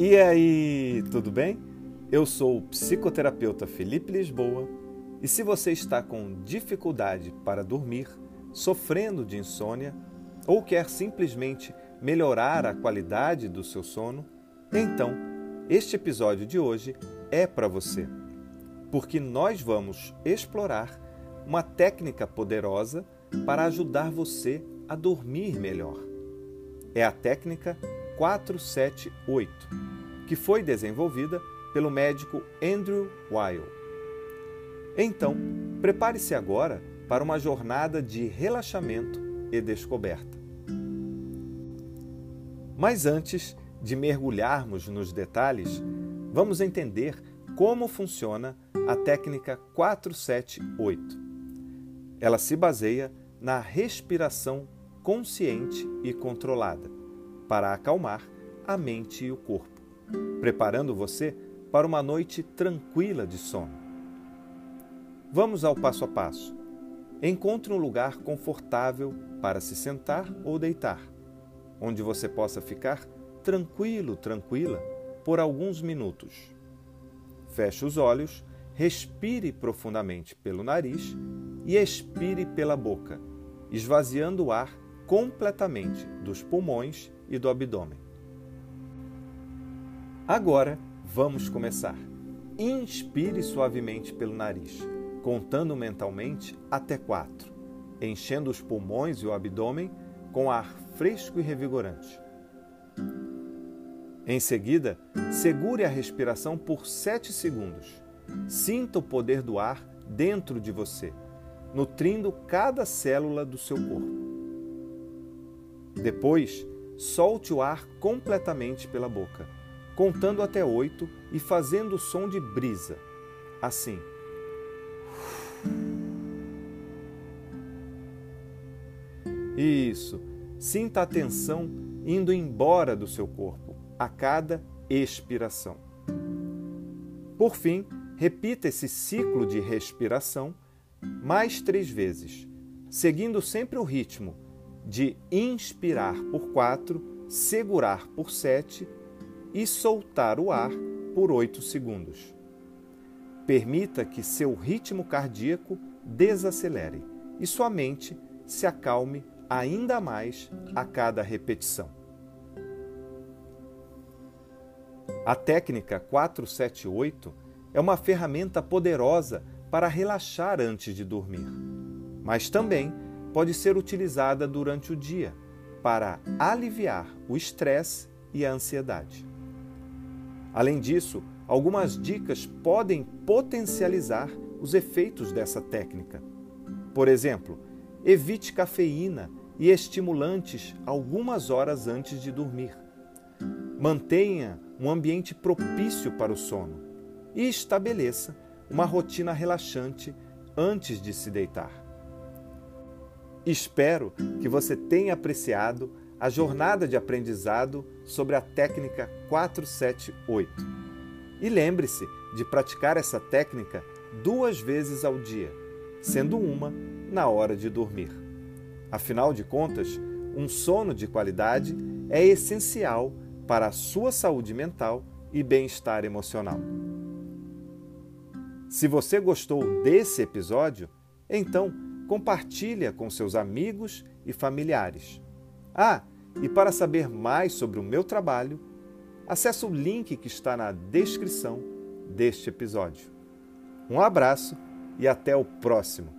E aí, tudo bem? Eu sou o psicoterapeuta Felipe Lisboa e se você está com dificuldade para dormir, sofrendo de insônia ou quer simplesmente melhorar a qualidade do seu sono, então este episódio de hoje é para você, porque nós vamos explorar uma técnica poderosa para ajudar você a dormir melhor. É a técnica 478, que foi desenvolvida pelo médico Andrew Weil. Então, prepare-se agora para uma jornada de relaxamento e descoberta. Mas antes de mergulharmos nos detalhes, vamos entender como funciona a técnica 478. Ela se baseia na respiração consciente e controlada para acalmar a mente e o corpo, preparando você para uma noite tranquila de sono. Vamos ao passo a passo. Encontre um lugar confortável para se sentar ou deitar, onde você possa ficar tranquilo, tranquila por alguns minutos. Feche os olhos, respire profundamente pelo nariz e expire pela boca, esvaziando o ar completamente dos pulmões e do abdômen. Agora vamos começar. Inspire suavemente pelo nariz, contando mentalmente até quatro, enchendo os pulmões e o abdômen com ar fresco e revigorante. Em seguida, segure a respiração por sete segundos. Sinta o poder do ar dentro de você, nutrindo cada célula do seu corpo. Depois, solte o ar completamente pela boca, contando até oito e fazendo o som de brisa. Assim. Isso. Sinta a tensão indo embora do seu corpo a cada expiração. Por fim, repita esse ciclo de respiração mais três vezes, seguindo sempre o ritmo de inspirar por 4, segurar por 7 e soltar o ar por 8 segundos. Permita que seu ritmo cardíaco desacelere e sua mente se acalme ainda mais a cada repetição. A técnica 478 é uma ferramenta poderosa para relaxar antes de dormir, mas também pode ser utilizada durante o dia para aliviar o estresse e a ansiedade. Além disso, algumas dicas podem potencializar os efeitos dessa técnica. Por exemplo, evite cafeína e estimulantes algumas horas antes de dormir. Mantenha um ambiente propício para o sono e estabeleça uma rotina relaxante antes de se deitar. Espero que você tenha apreciado a jornada de aprendizado sobre a técnica 478. E lembre-se de praticar essa técnica duas vezes ao dia, sendo uma na hora de dormir. Afinal de contas, um sono de qualidade é essencial para a sua saúde mental e bem-estar emocional. Se você gostou desse episódio, então compartilha com seus amigos e familiares. Ah, e para saber mais sobre o meu trabalho, acesse o link que está na descrição deste episódio. Um abraço e até o próximo.